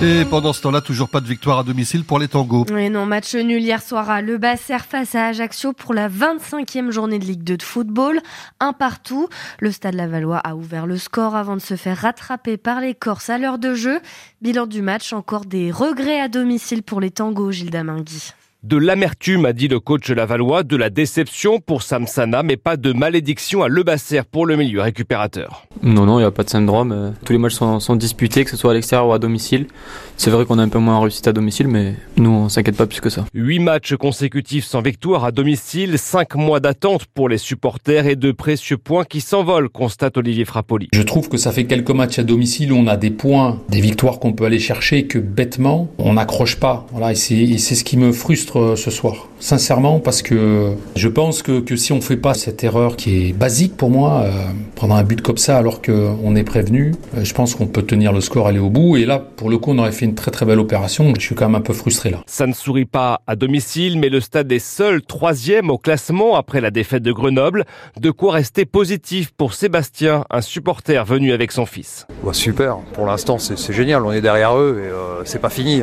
Et pendant ce temps-là, toujours pas de victoire à domicile pour les tangos. Oui, non, match nul hier soir à Le Basser face à Ajaccio pour la 25e journée de Ligue 2 de football. Un partout. Le Stade Lavallois a ouvert le score avant de se faire rattraper par les Corses à l'heure de jeu. Bilan du match, encore des regrets à domicile pour les tangos, Gilles Damingui. De l'amertume, a dit le coach Lavallois, de la déception pour Samsana, mais pas de malédiction à Le Basser pour le milieu récupérateur. Non, non, il n'y a pas de syndrome. Euh, tous les matchs sont, sont disputés, que ce soit à l'extérieur ou à domicile. C'est vrai qu'on a un peu moins réussi à domicile, mais nous, on s'inquiète pas plus que ça. Huit matchs consécutifs sans victoire à domicile, cinq mois d'attente pour les supporters et de précieux points qui s'envolent, constate Olivier Frappoli. Je trouve que ça fait quelques matchs à domicile où on a des points, des victoires qu'on peut aller chercher que bêtement, on n'accroche pas. Voilà, et c'est ce qui me frustre euh, ce soir. Sincèrement, parce que je pense que, que si on fait pas cette erreur qui est basique pour moi, euh, prendre un but comme ça alors qu'on est prévenu, euh, je pense qu'on peut tenir le score, aller au bout. Et là, pour le coup, on aurait fait une très très belle opération. Je suis quand même un peu frustré là. Ça ne sourit pas à domicile, mais le stade est seul troisième au classement après la défaite de Grenoble. De quoi rester positif pour Sébastien, un supporter venu avec son fils. Ouais, super, pour l'instant c'est génial, on est derrière eux et euh, c'est pas fini.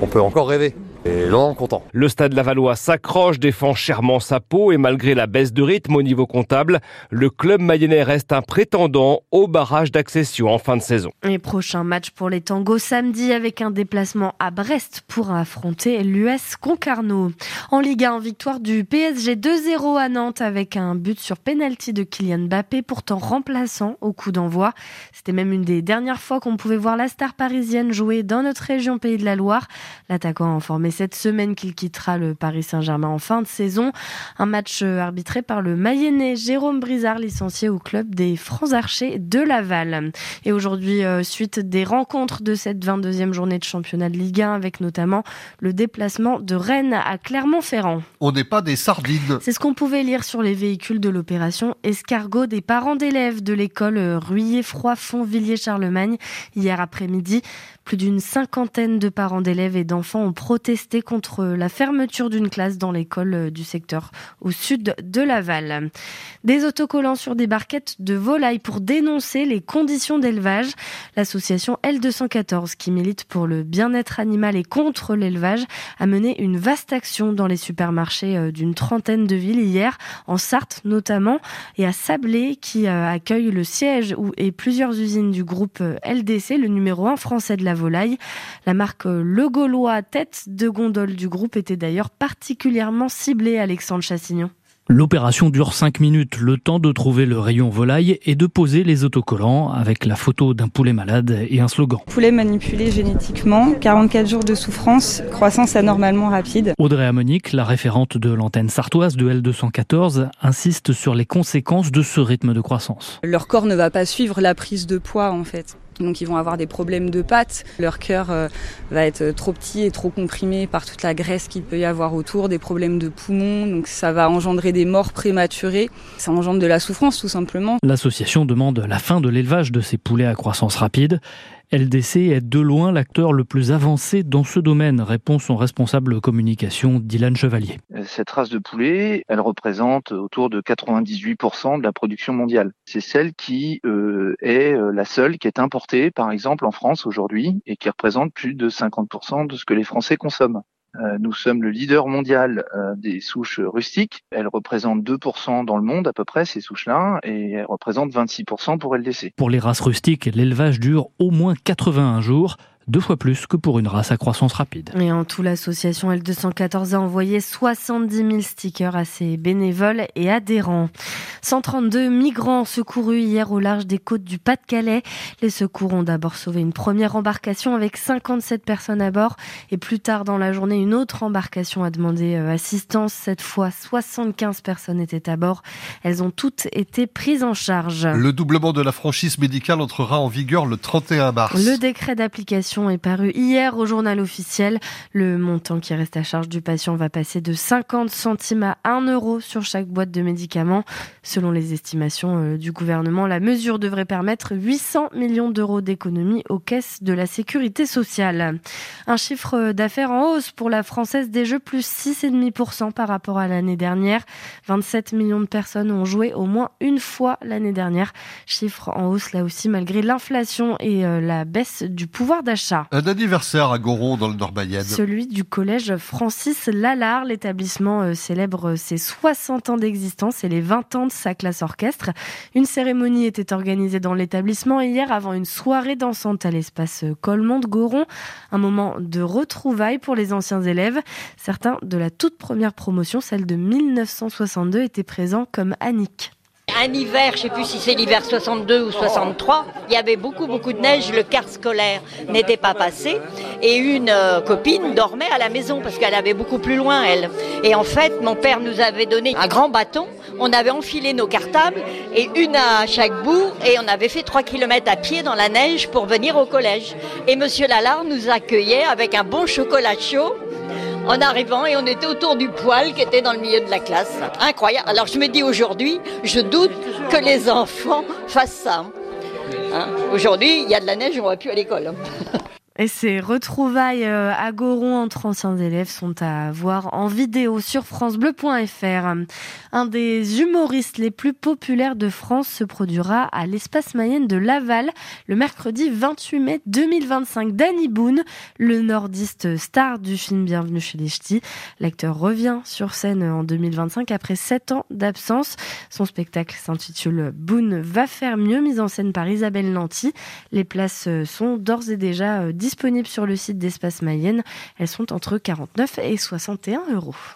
On peut encore rêver. Et content. Le stade Lavallois s'accroche, défend chèrement sa peau et malgré la baisse de rythme au niveau comptable, le club mayennais reste un prétendant au barrage d'accession en fin de saison. Et prochain match pour les tangos samedi avec un déplacement à Brest pour affronter l'US Concarneau. En Ligue 1, victoire du PSG 2-0 à Nantes avec un but sur penalty de Kylian Mbappé, pourtant remplaçant au coup d'envoi. C'était même une des dernières fois qu'on pouvait voir la star parisienne jouer dans notre région Pays de la Loire. L'attaquant a informé cette semaine qu'il quittera le Paris Saint-Germain en fin de saison. Un match euh, arbitré par le Mayennais Jérôme Brizard, licencié au club des Francs Archers de Laval. Et aujourd'hui, euh, suite des rencontres de cette 22e journée de championnat de Ligue 1, avec notamment le déplacement de Rennes à Clermont-Ferrand. On n'est pas des sardines. C'est ce qu'on pouvait lire sur les véhicules de l'opération Escargot des parents d'élèves de l'école euh, Ruyer-Froid-Font-Villiers-Charlemagne hier après-midi. Plus d'une cinquantaine de parents d'élèves et d'enfants ont protesté contre la fermeture d'une classe dans l'école euh, du secteur au sud de Laval. Des autocollants sur des barquettes de volailles pour dénoncer les conditions d'élevage. L'association L214, qui milite pour le bien-être animal et contre l'élevage, a mené une vaste action dans les supermarchés euh, d'une trentaine de villes hier, en Sarthe notamment, et à Sablé, qui euh, accueille le siège et plusieurs usines du groupe LDC, le numéro 1 français de la volaille. La marque Le Gaulois, tête de gondole du groupe, était d'ailleurs particulièrement ciblée, Alexandre Chassignon. L'opération dure 5 minutes, le temps de trouver le rayon volaille et de poser les autocollants avec la photo d'un poulet malade et un slogan. Poulet manipulé génétiquement, 44 jours de souffrance, croissance anormalement rapide. Audrey Amonique, la référente de l'antenne sartoise de L214, insiste sur les conséquences de ce rythme de croissance. Leur corps ne va pas suivre la prise de poids en fait. Donc ils vont avoir des problèmes de pattes, leur cœur euh, va être trop petit et trop comprimé par toute la graisse qu'il peut y avoir autour, des problèmes de poumons, donc ça va engendrer des morts prématurées, ça engendre de la souffrance tout simplement. L'association demande la fin de l'élevage de ces poulets à croissance rapide. LDC est de loin l'acteur le plus avancé dans ce domaine, répond son responsable communication Dylan Chevalier. Cette race de poulet, elle représente autour de 98% de la production mondiale. C'est celle qui euh, est euh, la seule qui est importée, par exemple, en France aujourd'hui et qui représente plus de 50% de ce que les Français consomment. Euh, nous sommes le leader mondial euh, des souches rustiques. Elles représentent 2% dans le monde à peu près, ces souches-là, et elles représentent 26% pour LDC. Pour les races rustiques, l'élevage dure au moins 81 jours deux fois plus que pour une race à croissance rapide. Et en tout, l'association L214 a envoyé 70 000 stickers à ses bénévoles et adhérents. 132 migrants secourus hier au large des côtes du Pas-de-Calais. Les secours ont d'abord sauvé une première embarcation avec 57 personnes à bord et plus tard dans la journée, une autre embarcation a demandé euh, assistance. Cette fois, 75 personnes étaient à bord. Elles ont toutes été prises en charge. Le doublement de la franchise médicale entrera en vigueur le 31 mars. Le décret d'application est paru hier au journal officiel. Le montant qui reste à charge du patient va passer de 50 centimes à 1 euro sur chaque boîte de médicaments. Selon les estimations euh, du gouvernement, la mesure devrait permettre 800 millions d'euros d'économies aux caisses de la sécurité sociale. Un chiffre d'affaires en hausse pour la Française des Jeux, plus 6,5% par rapport à l'année dernière. 27 millions de personnes ont joué au moins une fois l'année dernière. Chiffre en hausse là aussi malgré l'inflation et euh, la baisse du pouvoir d'achat. Un anniversaire à Goron dans le Nord-Mayenne. Celui du collège Francis Lalard. L'établissement euh, célèbre ses 60 ans d'existence et les 20 ans de sa classe orchestre. Une cérémonie était organisée dans l'établissement hier avant une soirée dansante à l'espace Colmont-Goron. Un moment de retrouvailles pour les anciens élèves. Certains de la toute première promotion, celle de 1962, étaient présents comme Annick. Un hiver, je ne sais plus si c'est l'hiver 62 ou 63, il y avait beaucoup beaucoup de neige, le quart scolaire n'était pas passé et une euh, copine dormait à la maison parce qu'elle avait beaucoup plus loin elle. Et en fait, mon père nous avait donné un grand bâton, on avait enfilé nos cartables et une à chaque bout et on avait fait 3 km à pied dans la neige pour venir au collège. Et monsieur Lalard nous accueillait avec un bon chocolat chaud en arrivant et on était autour du poêle qui était dans le milieu de la classe. Incroyable. Alors je me dis aujourd'hui, je doute que les enfants fassent ça. Hein aujourd'hui, il y a de la neige, on va plus à l'école. Et ces retrouvailles euh, à Goron entre anciens élèves sont à voir en vidéo sur francebleu.fr. Un des humoristes les plus populaires de France se produira à l'espace Mayenne de Laval le mercredi 28 mai 2025. Danny Boone, le nordiste star du film Bienvenue chez les Ch'tis. L'acteur revient sur scène en 2025 après sept ans d'absence. Son spectacle s'intitule Boone va faire mieux, mise en scène par Isabelle Lanty. Les places sont d'ores et déjà disponibles disponibles sur le site d'Espace Mayenne. Elles sont entre 49 et 61 euros.